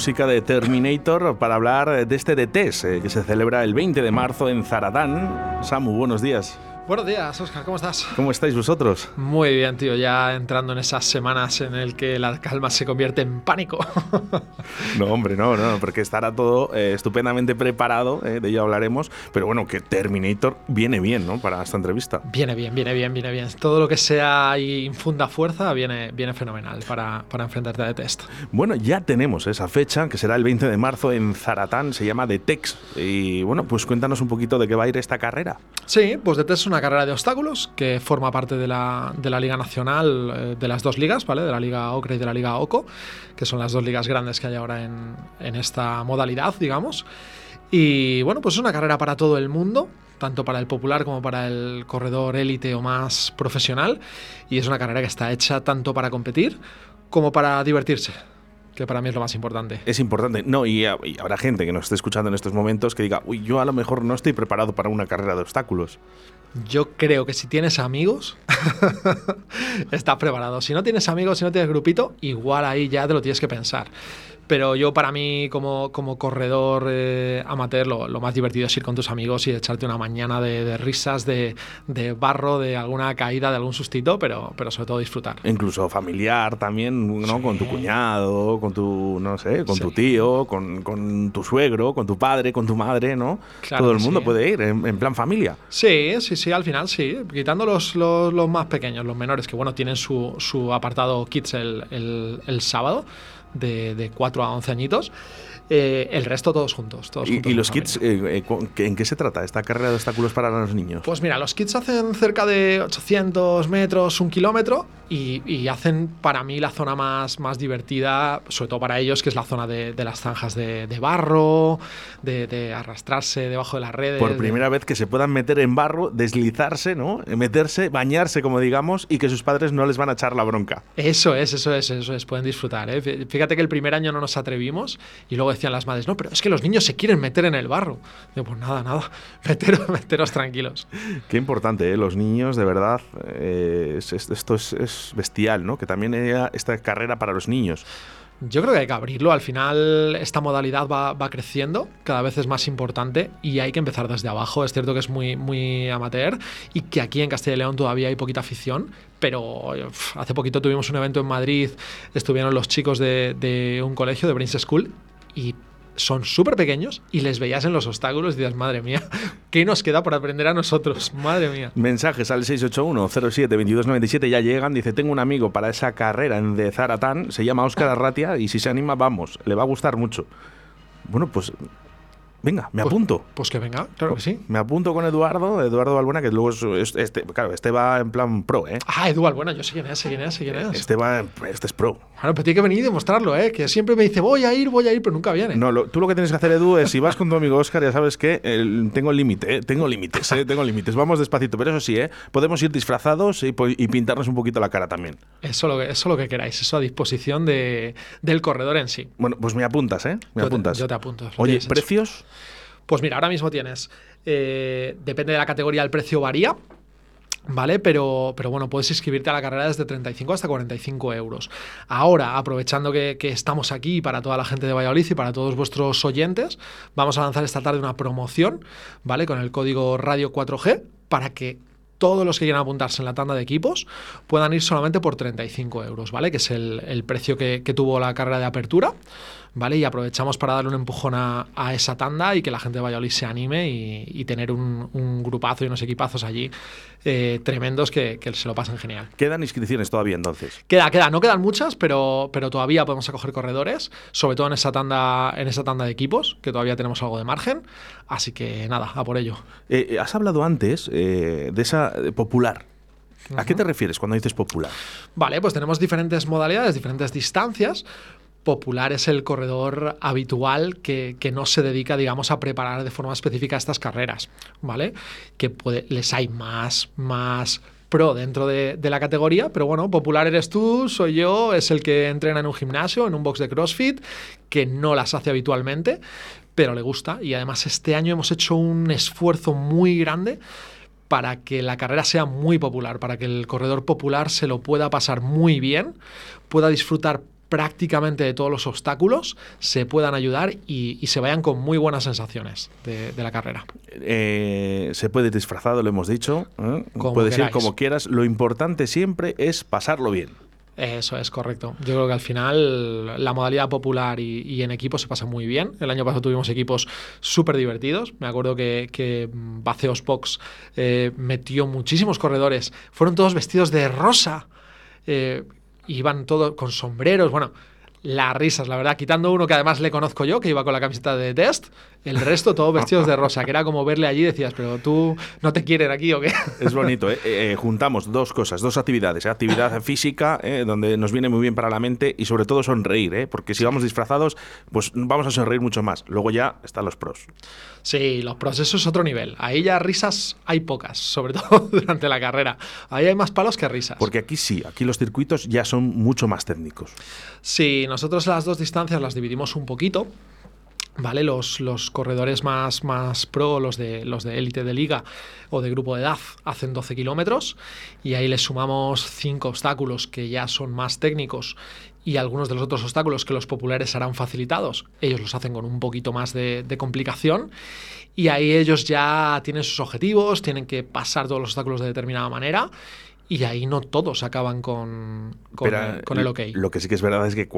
Música de Terminator para hablar de este DTS eh, que se celebra el 20 de marzo en Zaradán. Samu, buenos días. Buenos días, Oscar, ¿cómo estás? ¿Cómo estáis vosotros? Muy bien, tío, ya entrando en esas semanas en el que la calma se convierte en pánico. no, hombre, no, no, porque estará todo eh, estupendamente preparado, eh, de ello hablaremos, pero bueno, que Terminator viene bien, ¿no? Para esta entrevista. Viene bien, viene bien, viene bien. Todo lo que sea y infunda fuerza viene, viene fenomenal para, para enfrentarte a test. Bueno, ya tenemos esa fecha, que será el 20 de marzo en Zaratán, se llama The Tex. Y bueno, pues cuéntanos un poquito de qué va a ir esta carrera. Sí, pues The Tex es una carrera de obstáculos que forma parte de la, de la Liga Nacional, eh, de las dos ligas, ¿vale? De la Liga Ocre y de la Liga OCO, que son las dos ligas grandes que hay ahora en, en esta modalidad, digamos. Y bueno, pues es una carrera para todo el mundo, tanto para el popular como para el corredor élite o más profesional. Y es una carrera que está hecha tanto para competir como para divertirse que para mí es lo más importante. Es importante. No, y, y, habrá gente que nos esté escuchando en estos momentos que diga, uy, yo a lo mejor no estoy preparado para una carrera de obstáculos. Yo creo que si tienes amigos, estás preparado. Si no tienes amigos, si no tienes grupito, igual ahí ya te lo tienes que pensar. Pero yo para mí como, como corredor eh, amateur lo, lo, más divertido es ir con tus amigos y echarte una mañana de, de risas, de, de, barro, de alguna caída, de algún sustito, pero, pero sobre todo disfrutar. Incluso familiar también, ¿no? Sí. Con tu cuñado, con tu, no sé, con sí. tu tío, con, con, tu suegro, con tu padre, con tu madre, ¿no? Claro Todo el mundo sí. puede ir en, en, plan familia. Sí, sí, sí, al final sí. Quitando los, los, los más pequeños, los menores, que bueno, tienen su, su apartado Kids el, el, el sábado de, de 4 a 11 añitos. Eh, el resto todos juntos. Todos ¿Y, juntos y los kits, eh, en qué se trata esta carrera de obstáculos para los niños? Pues mira, los kits hacen cerca de 800 metros, un kilómetro, y, y, hacen para mí la zona más, más divertida, sobre todo para ellos, que es la zona de, de las zanjas de, de barro, de, de, arrastrarse debajo de las redes. Por primera vez que se puedan meter en barro, deslizarse, ¿no? Meterse, bañarse, como digamos, y que sus padres no les van a echar la bronca. Eso es, eso es, eso es, pueden disfrutar. ¿eh? Fíjate que el primer año no nos atrevimos y luego decían las madres, no, pero es que los niños se quieren meter en el barro. Digo, pues nada, nada, meteros, meteros tranquilos. Qué importante, ¿eh? los niños, de verdad, eh, es, esto es, es, bestial, ¿no? Que también haya esta carrera para los niños. Yo creo que hay que abrirlo. Al final, esta modalidad va, va, creciendo, cada vez es más importante y hay que empezar desde abajo. Es cierto que es muy, muy amateur y que aquí en Castilla y León todavía hay poquita afición, pero hace poquito tuvimos un evento en Madrid, estuvieron los chicos de, de un colegio, de Prince School, y son súper pequeños y les veías en los obstáculos y dices, madre mía, ¿qué nos queda por aprender a nosotros? Madre mía. Mensajes al 681-07-2297 ya llegan. Dice, tengo un amigo para esa carrera en de Zaratán, se llama Óscar Arratia y si se anima, vamos, le va a gustar mucho. Bueno, pues Venga, me pues, apunto. Pues que venga, claro que sí. Me apunto con Eduardo, Eduardo Balbuena, que luego es, este, claro, este va en plan pro, ¿eh? Ah, Eduardo Balbuena, yo sé quién es, sé quién es, sé quién es. Este va, este es pro. Claro, pero tiene que venir y demostrarlo, ¿eh? Que siempre me dice, voy a ir, voy a ir, pero nunca viene. No, lo, tú lo que tienes que hacer, Edu, es si vas con tu amigo Oscar, ya sabes que eh, tengo límite, ¿eh? Tengo límites, ¿eh? Tengo límites. Vamos despacito, pero eso sí, ¿eh? Podemos ir disfrazados y, y, pintarnos un poquito la cara también. Eso lo, eso lo que queráis, eso a disposición de, del corredor en sí. Bueno, pues me apuntas, ¿eh? Me yo apuntas. Te, yo te apunto. Oye, ¿precios? Pues mira, ahora mismo tienes, eh, depende de la categoría, el precio varía. ¿Vale? Pero, pero bueno, puedes inscribirte a la carrera desde 35 hasta 45 euros. Ahora, aprovechando que, estamos aquí para toda la gente de Valladolid y para todos vuestros oyentes, vamos a lanzar esta tarde una promoción, ¿vale? Con el código Radio 4G para que todos los que quieran apuntarse en la tanda de equipos puedan ir solamente por 35 euros, ¿vale? Que es el, precio que tuvo la carrera de apertura. ¿Vale? Y aprovechamos para darle un empujón a, a, esa tanda y que la gente de Valladolid se anime y, y tener un, un, grupazo y unos equipazos allí eh, tremendos que, que, se lo pasen genial. ¿Quedan inscripciones todavía entonces? Queda, queda, no quedan muchas, pero, pero todavía podemos acoger corredores, sobre todo en esa tanda, en esa tanda de equipos, que todavía tenemos algo de margen. Así que nada, a por ello. Eh, has hablado antes eh, de esa popular. ¿A qué te refieres cuando dices popular? Vale, pues tenemos diferentes modalidades, diferentes distancias popular es el corredor habitual que, que, no se dedica, digamos, a preparar de forma específica estas carreras, ¿vale? Que les hay más, más pro dentro de, de, la categoría, pero bueno, popular eres tú, soy yo, es el que entrena en un gimnasio, en un box de CrossFit, que no las hace habitualmente, pero le gusta. Y además este año hemos hecho un esfuerzo muy grande para que la carrera sea muy popular, para que el corredor popular se lo pueda pasar muy bien, pueda disfrutar prácticamente de todos los obstáculos se puedan ayudar y, y se vayan con muy buenas sensaciones de, de la carrera. Eh, se puede ir disfrazado, lo hemos dicho. ¿eh? Puedes ir como quieras. Lo importante siempre es pasarlo bien. Eso es correcto. Yo creo que al final la modalidad popular y, y en equipo se pasa muy bien. El año pasado tuvimos equipos súper divertidos. Me acuerdo que, que Baceos Box eh, metió muchísimos corredores. Fueron todos vestidos de rosa. Eh, iban todos con sombreros, bueno, las risas, la verdad, quitando uno que además le conozco yo, que iba con la camiseta de test, el resto todos vestidos de rosa, que era como verle allí y decías, pero tú no te quieren aquí o qué. Es bonito, ¿eh? Eh, juntamos dos cosas, dos actividades, ¿eh? actividad física, donde nos viene muy bien para la mente y sobre todo sonreír, ¿eh? porque si vamos disfrazados, pues vamos a sonreír mucho más. Luego ya están los pros. Sí, los pros, eso es otro nivel. Ahí ya risas hay pocas, sobre todo durante la carrera. Ahí hay más palos que risas. Porque aquí sí, aquí los circuitos ya son mucho más técnicos. Sí, nosotros las dos distancias las dividimos un poquito. ¿Vale? Los, los, corredores más, más pro, los de los de élite de liga o de grupo de edad, hacen 12 kilómetros y ahí les sumamos 5 obstáculos que ya son más técnicos y algunos de los otros obstáculos que los populares harán facilitados, ellos los hacen con un poquito más de, de, complicación y ahí ellos ya tienen sus objetivos, tienen que pasar todos los obstáculos de determinada manera y ahí no todos acaban con, con, Pero, con, el OK. Lo que sí que es verdad es que,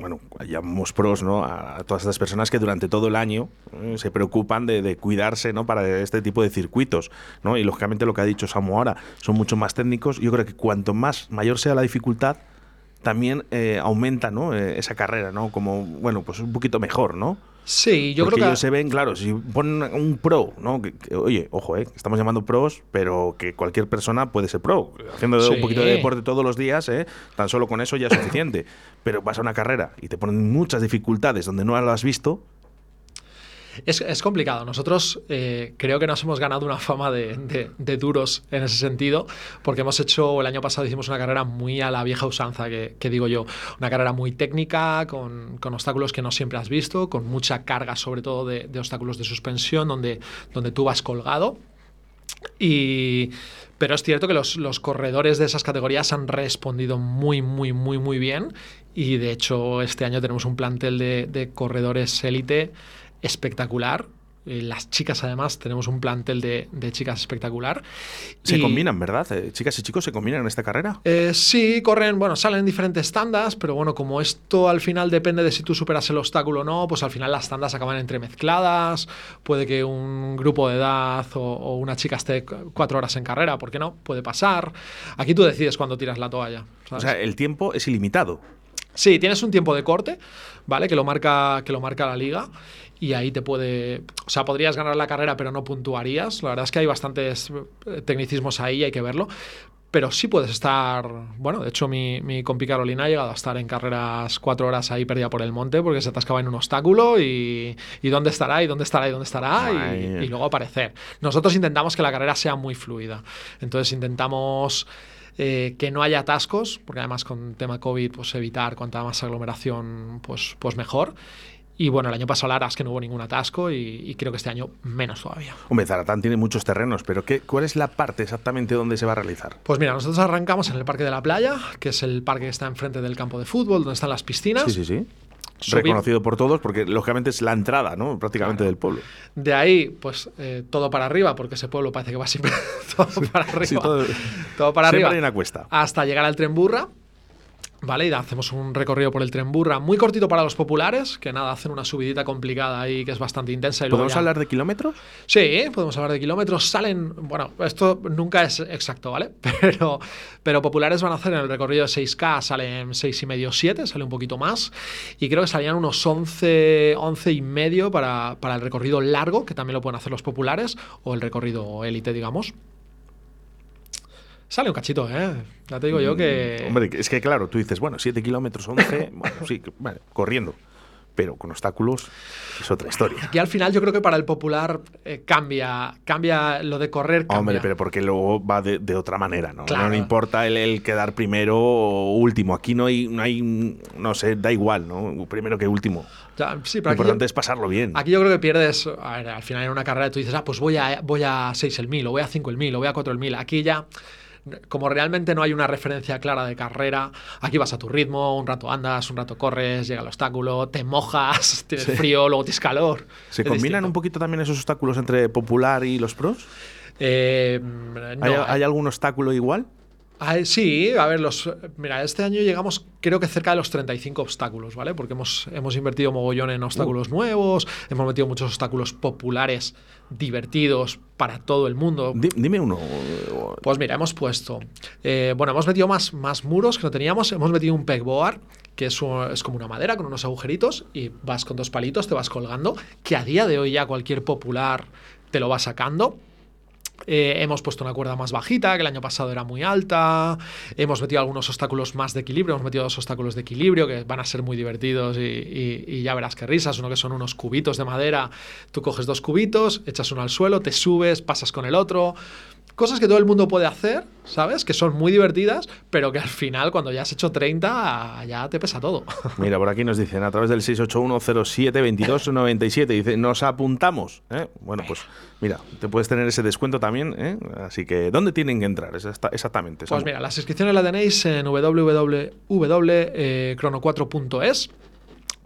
bueno, llamamos pros ¿no? a todas estas personas que durante todo el año eh, se preocupan de, de, cuidarse ¿no? para este tipo de circuitos. ¿no? Y lógicamente lo que ha dicho Samu ahora, son mucho más técnicos. Yo creo que cuanto más mayor sea la dificultad, también eh, aumenta ¿no? Eh, esa carrera, ¿no? Como, bueno, pues un poquito mejor, ¿no? Sí, yo Porque creo que. ellos se ven, claro, si ponen un pro, ¿no? Que, que, oye, ojo, ¿eh? Estamos llamando pros, pero que cualquier persona puede ser pro. Haciendo sí. un poquito de deporte todos los días, ¿eh? Tan solo con eso ya es suficiente. pero vas a una carrera y te ponen muchas dificultades donde no lo has visto, es, es, complicado. Nosotros eh, creo que nos hemos ganado una fama de, de, de, duros en ese sentido, porque hemos hecho, el año pasado hicimos una carrera muy a la vieja usanza, que, que digo yo, una carrera muy técnica, con, con, obstáculos que no siempre has visto, con mucha carga sobre todo de, de obstáculos de suspensión, donde, donde tú vas colgado. Y, pero es cierto que los, los, corredores de esas categorías han respondido muy, muy, muy, muy bien. Y de hecho, este año tenemos un plantel de, de corredores élite espectacular. Eh, las chicas, además, tenemos un plantel de, de chicas espectacular. Se y, combinan, ¿verdad? Eh, chicas y chicos se combinan en esta carrera. Eh, sí, corren, bueno, salen en diferentes tandas, pero bueno, como esto al final depende de si tú superas el obstáculo o no, pues al final las tandas acaban entremezcladas. Puede que un grupo de edad o, o una chica esté cuatro horas en carrera, ¿por qué no? Puede pasar. Aquí tú decides cuándo tiras la toalla. ¿sabes? O sea, el tiempo es ilimitado. Sí, tienes un tiempo de corte, ¿vale? Que lo marca, que lo marca la liga y ahí te puede. O sea, podrías ganar la carrera, pero no puntuarías. La verdad es que hay bastantes tecnicismos ahí, hay que verlo. Pero sí puedes estar. Bueno, de hecho, mi, mi compi Carolina ha llegado a estar en carreras cuatro horas ahí perdida por el monte porque se atascaba en un obstáculo y. ¿Y dónde estará? ¿Y dónde estará? ¿Y dónde estará? Y, y luego aparecer. Nosotros intentamos que la carrera sea muy fluida. Entonces intentamos. Eh, que no haya atascos, porque además con tema COVID, pues evitar cuanta más aglomeración, pues, pues mejor Y bueno, el año pasado la verdad es que no hubo ningún atasco y, y creo que este año menos todavía. Hombre, Zaratán tiene muchos terrenos, pero ¿qué, ¿cuál es la parte exactamente donde se va a realizar? Pues mira, nosotros arrancamos en el Parque de la Playa, que es el parque que está enfrente del campo de fútbol, donde están las piscinas. Sí, sí, sí. Reconocido por todos, porque lógicamente es la entrada, ¿no? Prácticamente del pueblo. De ahí, pues eh, todo para arriba, porque ese pueblo parece que va siempre todo para arriba. Sí, todo- todo para siempre arriba. hay una cuesta. Hasta llegar al tren Burra. Vale, y hacemos un recorrido por el tren Burra muy cortito para los populares, que nada, hacen una subidita complicada ahí que es bastante intensa. Y ¿Podemos ya- hablar de kilómetros? Sí, podemos hablar de kilómetros. Salen, bueno, esto nunca es exacto, ¿vale? Pero, pero populares van a hacer en el recorrido de 6K, salen 6 y medio, 7, sale un poquito más. Y creo que salían unos 11, 11 y medio para, para el recorrido largo, que también lo pueden hacer los populares, o el recorrido élite, digamos. Sale un cachito, ¿eh? Ya te digo yo que... Hombre, es que claro, tú dices, bueno, 7 kilómetros, 11, bueno, sí, vale, corriendo. Pero con obstáculos es otra historia. Y al final yo creo que para el popular eh, cambia, cambia lo de correr. Cambia. Hombre, pero porque luego va de, de otra manera, ¿no? Claro. No importa el, el quedar primero o último. Aquí no hay, no hay, no sé, da igual, ¿no? Primero que último. Ya, sí, Lo pero aquí importante yo- es pasarlo bien. Aquí yo creo que pierdes, a ver, al final en una carrera tú dices, ah, pues voy a, voy a 6 el 1000, o voy a 5 el 1000, o voy a 4 el 1000. Aquí ya, como realmente no hay una referencia clara de carrera, aquí vas a tu ritmo, un rato andas, un rato corres, llega el obstáculo, te mojas, tienes frío, luego tienes calor. ¿Se combinan distinto. un poquito también esos obstáculos entre popular y los pros? Eh, no, ¿Hay, hay algún obstáculo igual? Ah, sí, a ver, los, mira, este año llegamos creo que cerca de los 35 obstáculos, ¿vale? Porque hemos, hemos invertido mogollón en obstáculos Uh. nuevos, hemos metido muchos obstáculos populares, divertidos, para todo el mundo. Di- dime uno. Pues mira, hemos puesto, eh, bueno, hemos metido más, más muros que no teníamos, hemos metido un pegboard, que es, un- es como una madera con unos agujeritos y vas con dos palitos, te vas colgando, que a día de hoy ya cualquier popular te lo va sacando. Eh, hemos puesto una cuerda más bajita, que el año pasado era muy alta. Hemos metido algunos obstáculos más de equilibrio. Hemos metido dos obstáculos de equilibrio que van a ser muy divertidos y, y- y ya verás qué risas. Uno que son unos cubitos de madera. Tú coges dos cubitos, echas uno al suelo, te subes, pasas con el otro. Cosas que todo el mundo puede hacer, ¿sabes? Que son muy divertidas, pero que al final, cuando ya has hecho 30, ya te pesa todo. Mira, por aquí nos dicen a través del 681072297. Dice, nos apuntamos. ¿eh? Bueno, pues mira, te puedes tener ese descuento también. ¿eh? Así que, ¿dónde tienen que entrar? Exactamente. Pues mira, las inscripciones las tenéis en www.crono4.es.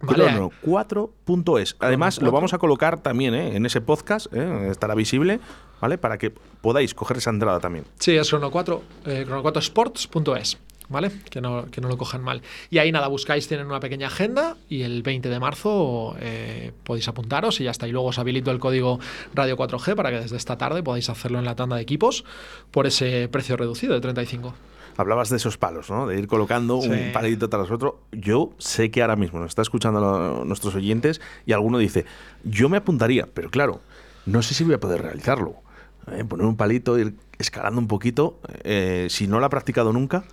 ¿vale? Crono 4.es. Además, lo vamos a colocar también ¿eh? en ese podcast, ¿eh? estará visible, ¿vale? Para que podáis coger esa entrada también. Sí, es Crono4, eh, crono4sports.es, ¿vale? Que no, que no lo cojan mal. Y ahí nada, buscáis, tienen una pequeña agenda y el 20 de marzo eh, podéis apuntaros y ya está. Y luego os habilito el código Radio 4G para que desde esta tarde podáis hacerlo en la tanda de equipos por ese precio reducido de 35. Hablabas de esos palos, ¿no? De ir colocando Sí. un palito tras otro. Yo sé que ahora mismo nos está escuchando lo- nuestros oyentes y alguno dice, yo me apuntaría, pero claro, no sé si voy a poder realizarlo. ¿Eh? Poner un palito, ir escalando un poquito, eh, si no lo ha practicado nunca.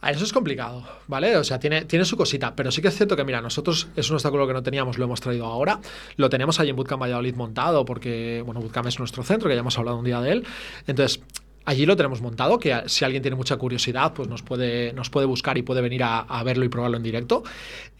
Ah, Eso es complicado, ¿vale? O sea, tiene, tiene su cosita, pero sí que es cierto que, mira, nosotros es un obstáculo que no teníamos, lo hemos traído ahora. Lo tenemos ahí en Bootcamp Valladolid montado, porque, bueno, Bootcamp es nuestro centro, que ya hemos hablado un día de él. Entonces, allí lo tenemos montado, que si alguien tiene mucha curiosidad, pues nos puede, nos puede buscar y puede venir a, a verlo y probarlo en directo.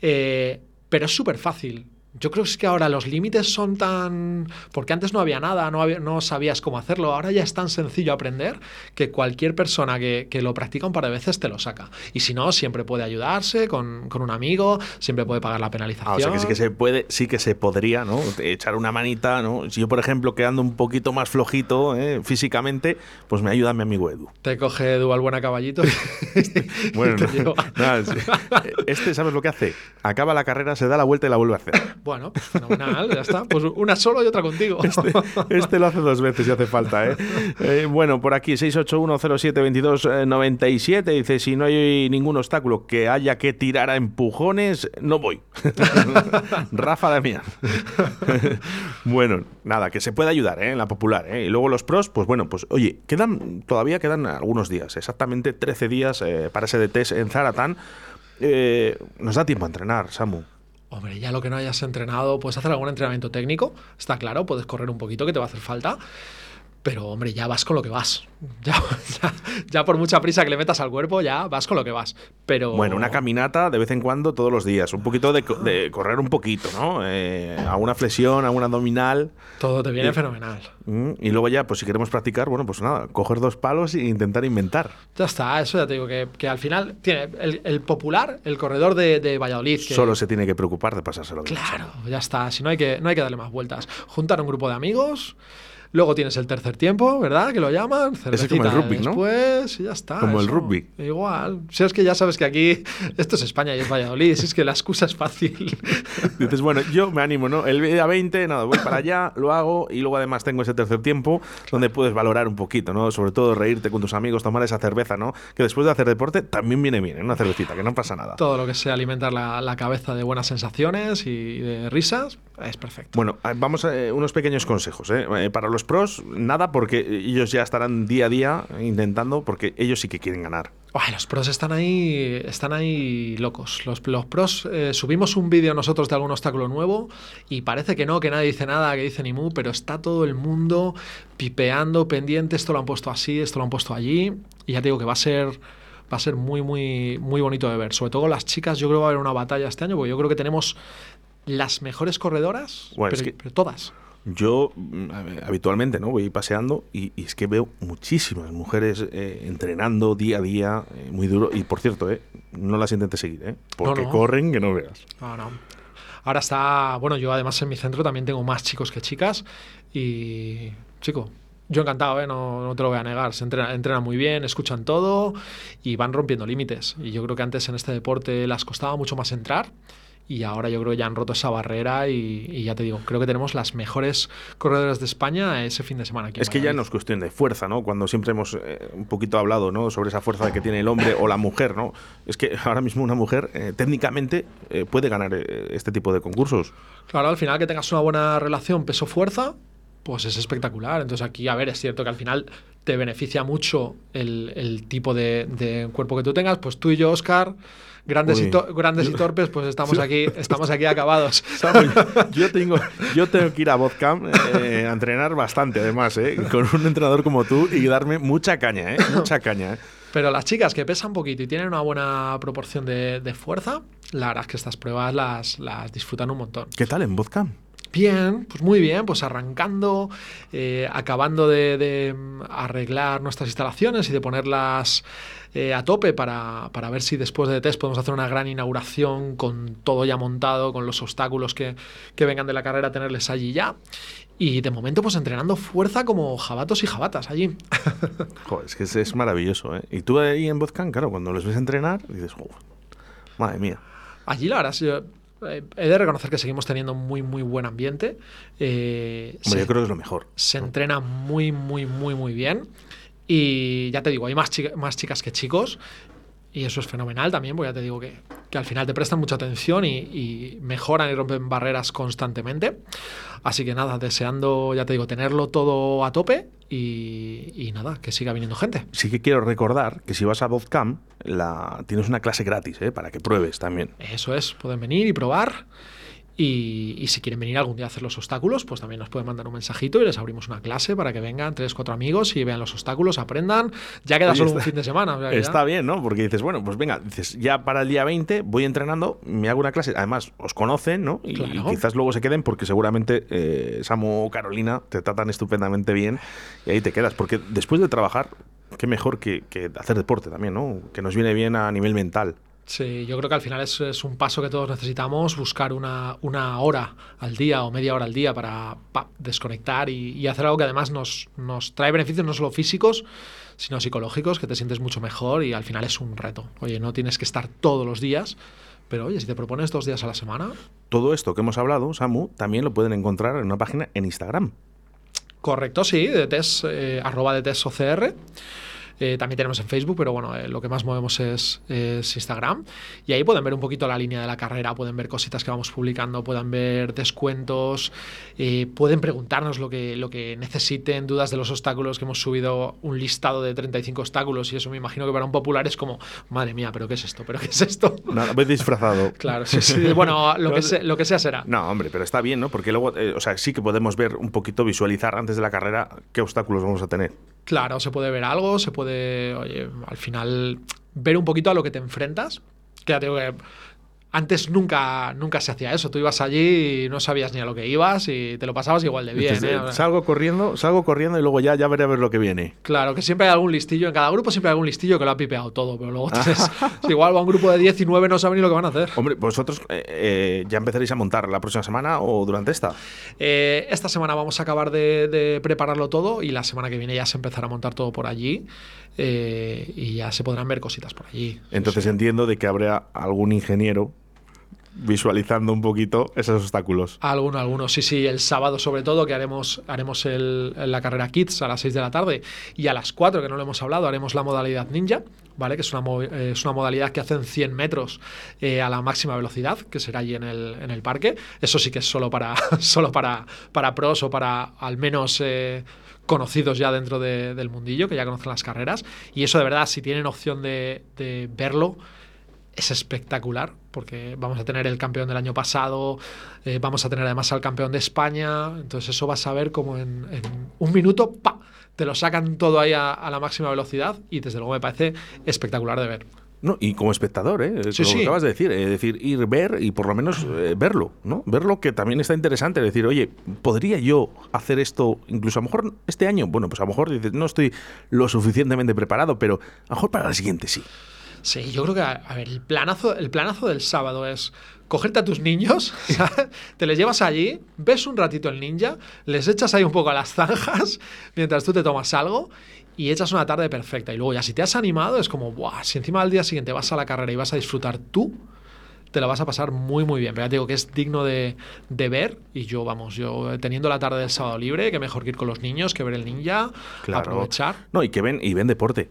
Eh, pero es súper fácil. Yo creo que es que ahora los límites son tan... Porque antes no había nada, no, había- no sabías cómo hacerlo. Ahora ya es tan sencillo aprender que cualquier persona que, que lo practica un par de veces te lo saca. Y si no, siempre puede ayudarse con, con un amigo, siempre puede pagar la penalización. Ah, o sea que sí que se puede, sí que se podría, ¿no? Echar una manita, ¿no? Si yo, por ejemplo, quedando un poquito más flojito ¿eh? físicamente, pues me ayuda mi amigo Edu. Te coge Edu al buena caballito y, Bueno, y te no, lleva. este, ¿sabes lo que hace? Acaba la carrera, se da la vuelta y la vuelve a hacer. Bueno, pues fenomenal, ya está. Pues una solo y otra contigo. Este lo hace dos veces si hace falta, ¿eh? Eh, bueno, por aquí 681072297 dice, si no hay ningún obstáculo que haya que tirar a empujones, no voy. Rafa Damián. bueno, nada, que se puede ayudar ¿eh? en la popular. ¿eh? Y luego los pros, pues bueno, pues oye, quedan todavía quedan algunos días, exactamente 13 días eh, para ese de test en Zaratán. Nos da tiempo a entrenar, Samu. Hombre, ya lo que no hayas entrenado, puedes hacer algún entrenamiento técnico, está claro, puedes correr un poquito que te va a hacer falta. Pero hombre, ya vas con lo que vas. Ya, ya, ya por mucha prisa que le metas al cuerpo, ya vas con lo que vas. Pero Bueno, una caminata de vez en cuando todos los días. Un poquito de, co- de correr un poquito, ¿no? Eh, alguna flexión, alguna abdominal. todo te viene y- fenomenal. Mm, Y luego ya, pues si queremos practicar, bueno, pues nada, coger dos palos e intentar inventar. Ya está, eso ya te digo que, que al final tiene el, el popular, el corredor de, de Valladolid. Que, Solo se tiene que preocupar de pasárselo bien. Claro, ya está. Si no hay que, no hay que darle más vueltas. Juntar un grupo de amigos. Luego tienes el tercer tiempo, ¿verdad? Que lo llaman. como el rugby, ¿no? Y ya está. Como el rugby. Igual. Si es que ya sabes que aquí esto es España y es Valladolid. Si es que la excusa es fácil. Dices, bueno, yo me animo, ¿no? El día 20, nada, voy para allá, lo hago y luego además tengo ese tercer tiempo donde puedes valorar un poquito, ¿no? Sobre todo reírte con tus amigos, tomar esa cerveza, ¿no? Que después de hacer deporte también viene bien, ¿eh? Una cervecita, que no pasa nada. Todo lo que sea alimentar la, la cabeza de buenas sensaciones y de risas es perfecto. Bueno, eh, vamos a eh, unos pequeños consejos. ¿eh? Eh, Para los pros, nada, porque ellos ya estarán día a día intentando, porque ellos sí que quieren ganar. Uy, los pros están ahí, están ahí locos. Los, los pros, eh, subimos un vídeo nosotros de algún obstáculo nuevo y parece que no, que nadie dice nada, que dice ni mu, pero está todo el mundo pipeando, pendiente, esto lo han puesto así, esto lo han puesto allí. Y ya te digo que va a ser, va a ser muy, muy, muy bonito de ver. Sobre todo las chicas, yo creo que va a haber una batalla este año, porque yo creo que tenemos las mejores corredoras, Bueno, es pero, que- pero todas. Yo mm, habitualmente no voy paseando y, y es que veo muchísimas mujeres eh, entrenando día a día, eh, muy duro. Y por cierto, eh, no las intentes seguir, ¿eh? porque no. corren que no veas. No, no. Ahora está, bueno, yo además en mi centro también tengo más chicos que chicas y, chico, yo encantado, ¿eh? no, no te lo voy a negar, se entrena- entrenan muy bien, escuchan todo y van rompiendo límites. Y yo creo que antes en este deporte las costaba mucho más entrar y ahora yo creo que ya han roto esa barrera y, y ya te digo, creo que tenemos las mejores corredoras de España ese fin de semana. Aquí Es que ya no es cuestión de fuerza, ¿no? Cuando siempre hemos eh, un poquito hablado, ¿no? Sobre esa fuerza que tiene el hombre o la mujer, ¿no? Es que ahora mismo una mujer eh, técnicamente eh, puede ganar este tipo de concursos. Claro, al final que tengas una buena relación peso-fuerza, pues es espectacular. Entonces aquí, a ver, es cierto que al final te beneficia mucho el, el tipo de, de cuerpo que tú tengas. Pues tú y yo, Oscar, grandes, y, to- grandes y torpes, pues estamos aquí, estamos aquí acabados. Yo tengo, yo tengo que ir a Vodcamp eh, a entrenar bastante, además, ¿eh? con un entrenador como tú y darme mucha caña, ¿eh? mucha caña. ¿eh? Pero las chicas que pesan poquito y tienen una buena proporción de, de fuerza, la verdad es que estas pruebas las, las disfrutan un montón. ¿Qué tal en Vodcamp? Bien, pues muy bien, pues arrancando, eh, acabando de, de, mm, arreglar nuestras instalaciones y de ponerlas eh, a tope para, para ver si después de test podemos hacer una gran inauguración con todo ya montado, con los obstáculos que, que vengan de la carrera, tenerles allí ya. Y de momento, pues entrenando fuerza como jabatos y jabatas allí. Joder, es que es, es maravilloso. ¿eh? Y tú ahí en Vodcamp, claro, cuando los ves entrenar, dices, "Joder, madre mía. Allí, la verdad, eh, he de reconocer que seguimos teniendo muy, muy buen ambiente. Eh, Hombre, se- yo creo que es lo mejor. se entrena muy, muy, muy, muy bien. Y ya te digo, hay más, chica- más chicas que chicos. Y eso es fenomenal también, porque ya te digo que, que al final te prestan mucha atención y, y mejoran y rompen barreras constantemente. Así que nada, deseando, ya te digo, tenerlo todo a tope y, y nada, que siga viniendo gente. Sí que quiero recordar que si vas a Vodcamp, la, tienes una clase gratis, ¿eh? para que pruebes también. Eso es, pueden venir y probar. Y, y si quieren venir algún día a hacer los obstáculos, pues también nos pueden mandar un mensajito y les abrimos una clase para que vengan tres, cuatro amigos y vean los obstáculos, aprendan. Ya queda Oye, solo un fin de semana. o sea que ya- Está bien, ¿no? Porque dices, bueno, pues venga, dices, ya para el día 20 voy entrenando, me hago una clase. Además, os conocen, ¿no? Y, Claro. y quizás luego se queden porque seguramente eh, Samu o Carolina te tratan estupendamente bien y ahí te quedas. Porque después de trabajar, qué mejor que, que hacer deporte también, ¿no? Que nos viene bien a nivel mental. Sí, yo creo que al final es, es un paso que todos necesitamos, buscar una, una hora al día o media hora al día para pa, desconectar y, y hacer algo que además nos, nos trae beneficios no solo físicos, sino psicológicos, que te sientes mucho mejor y al final es un reto. Oye, no tienes que estar todos los días, pero oye, si te propones dos días a la semana, Todo esto que hemos hablado, Samu, también lo pueden encontrar en una página en Instagram. correcto, sí, de test, eh, arroba de test OCR. Eh, también tenemos en Facebook, pero bueno, eh, lo que más movemos es, es Instagram. Y ahí pueden ver un poquito la línea de la carrera, pueden ver cositas que vamos publicando, pueden ver descuentos, eh, pueden preguntarnos lo que, lo que necesiten, dudas de los obstáculos, que hemos subido un listado de 35 obstáculos y eso me imagino que para un popular es como, madre mía, pero ¿qué es esto? ¿Pero qué es esto? Nada, voy disfrazado. Claro, sí, sí. Bueno, lo que, se- lo que sea será. No, hombre, pero está bien, ¿no? Porque luego, eh, o sea, sí que podemos ver un poquito, visualizar antes de la carrera qué obstáculos vamos a tener. Claro, se puede ver algo, se puede, oye, al final ver un poquito a lo que te enfrentas. Que ya te digo que antes nunca, nunca se hacía eso. Tú ibas allí y no sabías ni a lo que ibas y te lo pasabas igual de bien. ¿eh? eh, salgo corriendo, salgo corriendo y luego ya, ya veré a ver lo que viene. Claro, que siempre hay algún listillo, en cada grupo siempre hay algún listillo que lo ha pipeado todo, pero luego tienes, igual va un grupo de 10 y 9 no saben ni lo que van a hacer. Hombre, vosotros eh, eh, ya empezaréis a montar la próxima semana o durante esta. Eh, esta semana vamos a acabar de, de prepararlo todo y la semana que viene ya se empezará a montar todo por allí y ya se podrán ver cositas por allí. Entonces entiendo de que habrá algún ingeniero visualizando un poquito esos obstáculos. Alguno, alguno. Sí, sí, el sábado sobre todo, que haremos, haremos el- la carrera Kids a las 6 de la tarde y a las 4, que no lo hemos hablado, haremos la modalidad Ninja, ¿vale? Que es una, es una modalidad que hacen 100 metros eh, a la máxima velocidad, que será allí en el, en el parque. Eso sí que es solo para, solo para, para pros o para al menos... eh, conocidos ya dentro de- del mundillo, que ya conocen las carreras. Y eso de verdad, si tienen opción de verlo, es espectacular porque vamos a tener el campeón del año pasado, eh, vamos a tener además al campeón de España, entonces eso vas a ver como en, en un minuto, ¡pa! te lo sacan todo ahí a, a la máxima velocidad y desde luego me parece espectacular de ver. No, y como espectador, ¿eh? Sí, Como sí. acabas de decir, es decir, ir ver y por lo menos eh, verlo, ¿no? Verlo que también está interesante, decir, oye, ¿podría yo hacer esto incluso a lo mejor este año? Bueno, pues a lo mejor dices, no estoy lo suficientemente preparado, pero a lo mejor para el siguiente sí. Sí, yo creo que, a, ver, el planazo, el planazo del sábado es cogerte a tus niños, ¿sabes? te les llevas allí, ves un ratito el ninja, les echas ahí un poco a las zanjas mientras tú te tomas algo y echas una tarde perfecta. Y luego ya si te has animado es como, ¡buah! Si encima al día siguiente vas a la carrera y vas a disfrutar tú, te la vas a pasar muy, muy bien. Pero ya te digo que es digno de, de ver. Y yo, vamos, yo teniendo la tarde del sábado libre, que mejor que ir con los niños, que ver el ninja, aprovechar. No, y que ven, y ven deporte.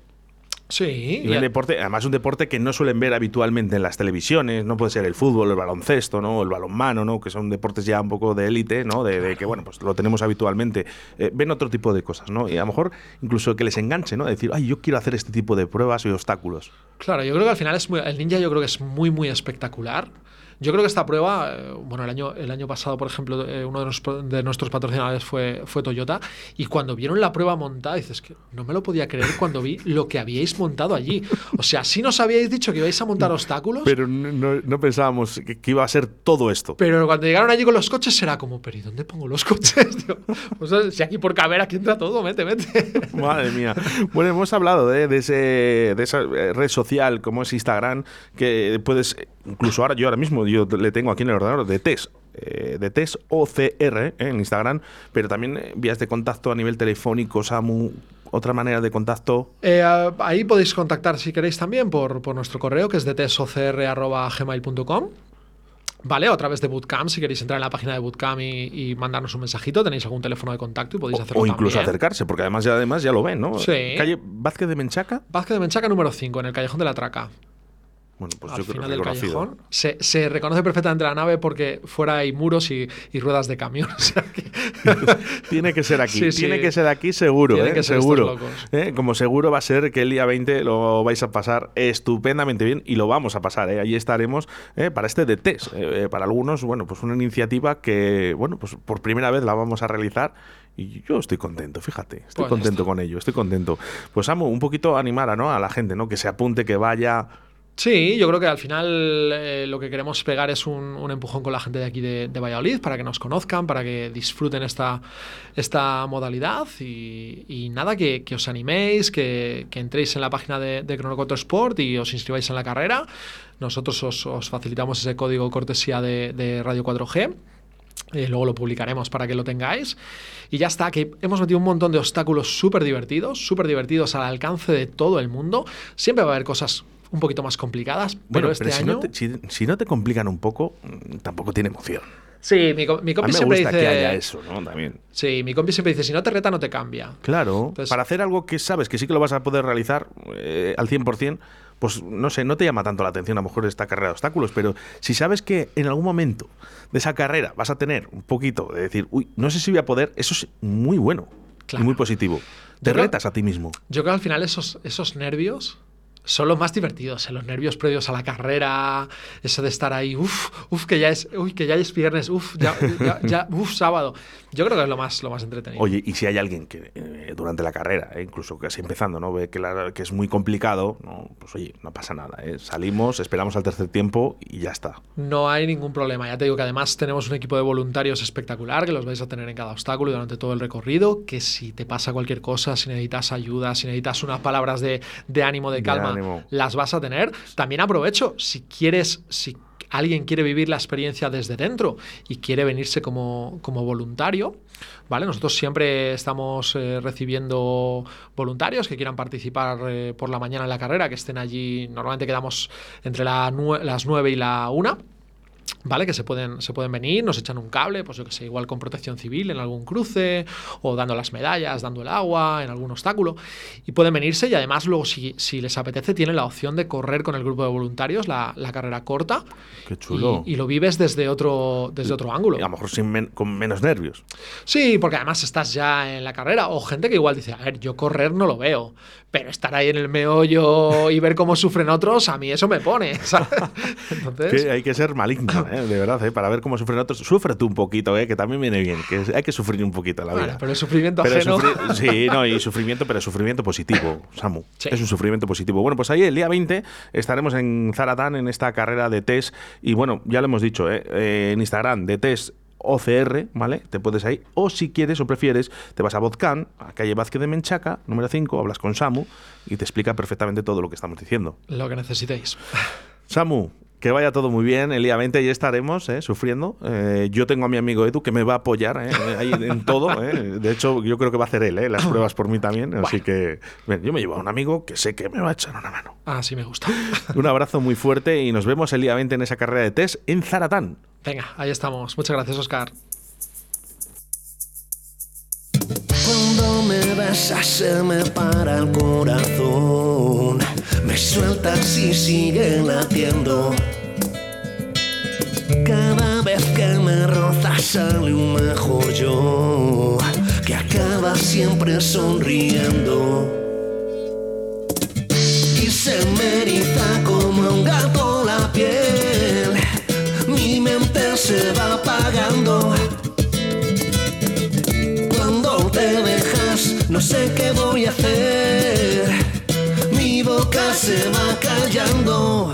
Sí, Y ven deporte, además un deporte que no suelen ver habitualmente en las televisiones, no puede ser el fútbol, el baloncesto, ¿no? el balonmano, ¿no? que son deportes ya un poco de élite, ¿no? De, de que bueno, pues lo tenemos habitualmente. Eh, ven otro tipo de cosas, ¿no? Y a lo mejor incluso que les enganche, ¿no? Decir, ay, yo quiero hacer este tipo de pruebas y obstáculos. Claro, yo creo que al final es muy, el ninja yo creo que es muy muy espectacular. Yo creo que esta prueba, eh, bueno, el año, el año pasado, por ejemplo, eh, uno de, nos- de nuestros patrocinadores fue, fue Toyota, y cuando vieron la prueba montada, dices que no me lo podía creer cuando vi lo que habíais montado allí. O sea, si nos habíais dicho que ibais a montar obstáculos, pero, Pero no, no- pensábamos que, que iba a ser todo esto. cuando llegaron allí con los coches era como, pero ¿y dónde pongo los coches? tío? O sea, si aquí por caber, aquí entra todo, mete, mete. Madre mía. Bueno, hemos hablado de, de ese, de esa eh, red social como es Instagram, que puedes, eh, incluso ahora yo ahora mismo, yo le tengo aquí en el ordenador de test. eh, de test OCR eh, en Instagram, pero también eh, vías de contacto a nivel telefónico, Samu, otra manera de contacto. Ahí podéis contactar si queréis también por, por nuestro correo que es de. Vale, o a través de Bootcamp, si queréis entrar en la página de Bootcamp y, y mandarnos un mensajito, tenéis algún teléfono de contacto y podéis hacerlo o incluso también. acercarse, porque además ya, además ya lo ven, ¿no? Sí. Calle Vázquez de Menchaca. Vázquez de Menchaca número 5, en el Callejón de la Traca. Bueno, pues al yo creo final que del callejón. Se, se reconoce perfectamente la nave porque fuera hay muros y, y ruedas de camión. o sea que- Tiene que ser aquí, Sí, sí. tiene que ser aquí seguro, ¿eh? que ser seguro. ¿eh? Como seguro va a ser que el día 20 lo vais a pasar estupendamente bien y lo vamos a pasar, ¿eh? Ahí estaremos ¿eh? para este de test. Para algunos, bueno, pues una iniciativa que, bueno, pues por primera vez la vamos a realizar. Y yo estoy contento, fíjate, estoy Pues contento está. con ello, estoy contento. Pues amo un poquito animar a, ¿no? a la gente, ¿no? Que se apunte, que vaya. Sí, yo creo que al final eh, lo que queremos pegar es un, un empujón con la gente de aquí de, Valladolid para que nos conozcan, para que disfruten esta, esta modalidad y, nada, que, os animéis, que, entréis en la página de, de 4 Sport y os inscribáis en la carrera. Nosotros os, os facilitamos ese código cortesía de, de Radio 4G. Eh, luego lo publicaremos para que lo tengáis. Y ya está, que hemos metido un montón de obstáculos súper divertidos, súper divertidos al alcance de todo el mundo. Siempre va a haber cosas un poquito más complicadas, pero Bueno, este si, año... no te, si, si no te complican un poco, mm, tampoco tiene emoción. Sí, mi, mi A compi mí me siempre gusta dice. que haya eso, ¿no? También. Sí, mi compi siempre dice: si no te reta, no te cambia. Claro, Entonces- para hacer algo que sabes que sí que lo vas a poder realizar eh, al 100%, pues no sé, no te llama tanto la atención a lo mejor esta carrera de obstáculos, pero si sabes que en algún momento de esa carrera vas a tener un poquito de decir, uy, no sé si voy a poder, eso es muy bueno Claro. y muy positivo. Te Yo creo- retas a ti mismo. Yo creo que al final esos, esos nervios son los más divertidos, ¿eh? los nervios previos a la carrera, eso de estar ahí, uff, uff, que ya es, uy, que ya es viernes, uff, ya, ya, ya, uff, sábado. Yo creo que es lo más, lo más entretenido. Oye, y si hay alguien que eh, durante la carrera, eh, incluso casi empezando, ¿no? ve que, la- que es muy complicado, ¿no? pues oye, no pasa nada. ¿eh? Salimos, esperamos al tercer tiempo y ya está. No hay ningún problema. Ya te digo que además tenemos un equipo de voluntarios espectacular que los vais a tener en cada obstáculo y durante todo el recorrido. Que si te pasa cualquier cosa, si necesitas ayuda, si necesitas unas palabras de, de ánimo, de De calma, ánimo. las vas a tener. También aprovecho, si quieres, si alguien quiere vivir la experiencia desde dentro y quiere venirse como, como voluntario, ¿vale? Nosotros siempre estamos eh, recibiendo voluntarios que quieran participar eh, por la mañana en la carrera, que estén allí. Normalmente quedamos entre las 9 y la 1. ¿Vale? Que se pueden, se pueden venir, nos echan un cable, pues yo que sé, igual con protección civil en algún cruce, o dando las medallas, dando el agua, en algún obstáculo. Y pueden venirse y además luego, si, si les apetece, tienen la opción de correr con el grupo de voluntarios la, la carrera corta. Qué chulo. Y, y lo vives desde otro, desde otro ángulo. Y a lo mejor sin men- con menos nervios. Sí, porque además estás ya en la carrera. O gente que igual dice, a ver, yo correr no lo veo, pero estar ahí en el meollo y ver cómo sufren otros, a mí eso me pone. ¿sabes? Entonces, Que hay que ser maligno, ¿eh? De verdad, ¿eh? para ver cómo sufren otros. Sufre tú un poquito, ¿eh? que también viene bien, que hay que sufrir un poquito la bueno, vida. pero el sufrimiento Pero ajeno. sufri- sí, no, y sufrimiento, pero sufrimiento positivo, Samu. Sí. Es un sufrimiento positivo. Bueno, pues ahí el día 20 estaremos en Zaratán en esta carrera de test. Y bueno, ya lo hemos dicho, ¿eh? Eh, en Instagram de test OCR, ¿vale? Te puedes ahí. O si quieres o prefieres, te vas a Vodcan, a calle Vázquez de Menchaca, número 5, hablas con Samu y te explica perfectamente todo lo que estamos diciendo. Lo que necesitéis. Samu, que vaya todo muy bien. El día 20 ya estaremos eh, sufriendo. Eh, yo tengo a mi amigo Edu que me va a apoyar eh, ahí en todo. eh. De hecho, yo creo que va a hacer él eh, las pruebas por mí también. Así que bien, yo me llevo a un amigo que sé que me va a echar una mano. Así me gusta. Un abrazo muy fuerte y nos vemos el día 20 en esa carrera de test en Zaratán. Venga, ahí estamos. Muchas gracias, Oscar. Cuando me besas se me para el corazón, me sueltas y sigue latiendo. Cada vez que me rozas sale un mejor yo, que acaba siempre sonriendo. Y se me eriza como un gato la piel, mi mente se va apagando. Cuando te dejas, no sé qué voy se va callando.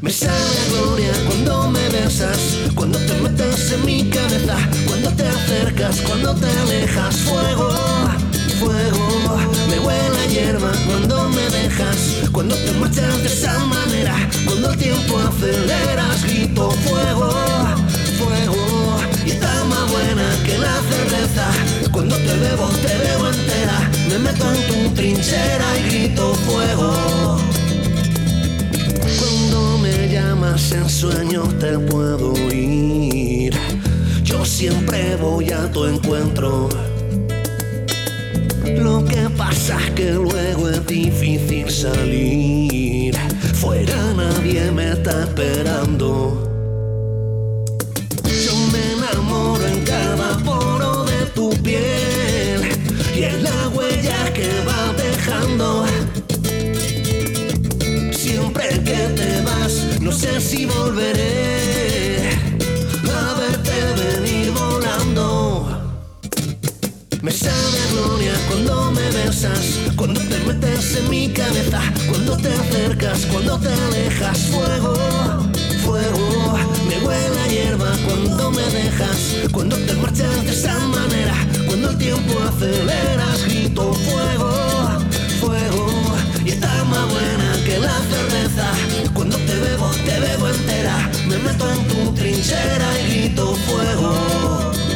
Me sabe a gloria cuando me besas, cuando te metes en mi cabeza, cuando te acercas, cuando te alejas. Fuego, fuego, me huele a hierba cuando me dejas, cuando te marchas de esa manera, cuando el tiempo aceleras, grito fuego, fuego, está más buena que la cerveza. Cuando te bebo, te veo entera, me meto en tu trinchera y grito fuego. Cuando me llamas en sueños te puedo oír. Yo siempre voy a tu encuentro. Lo que pasa es que luego es difícil salir. Fuera nadie me está esperando. No sé si volveré a verte venir volando. Me sabe a gloria cuando me besas, cuando te metes en mi cabeza, cuando te acercas, cuando te alejas. Fuego, fuego, me huele a hierba cuando me dejas, cuando te marchas de esa manera, cuando el tiempo aceleras, grito fuego, fuego, y está más buena que la cerveza. Te bebo entera, me meto en tu trinchera y grito fuego.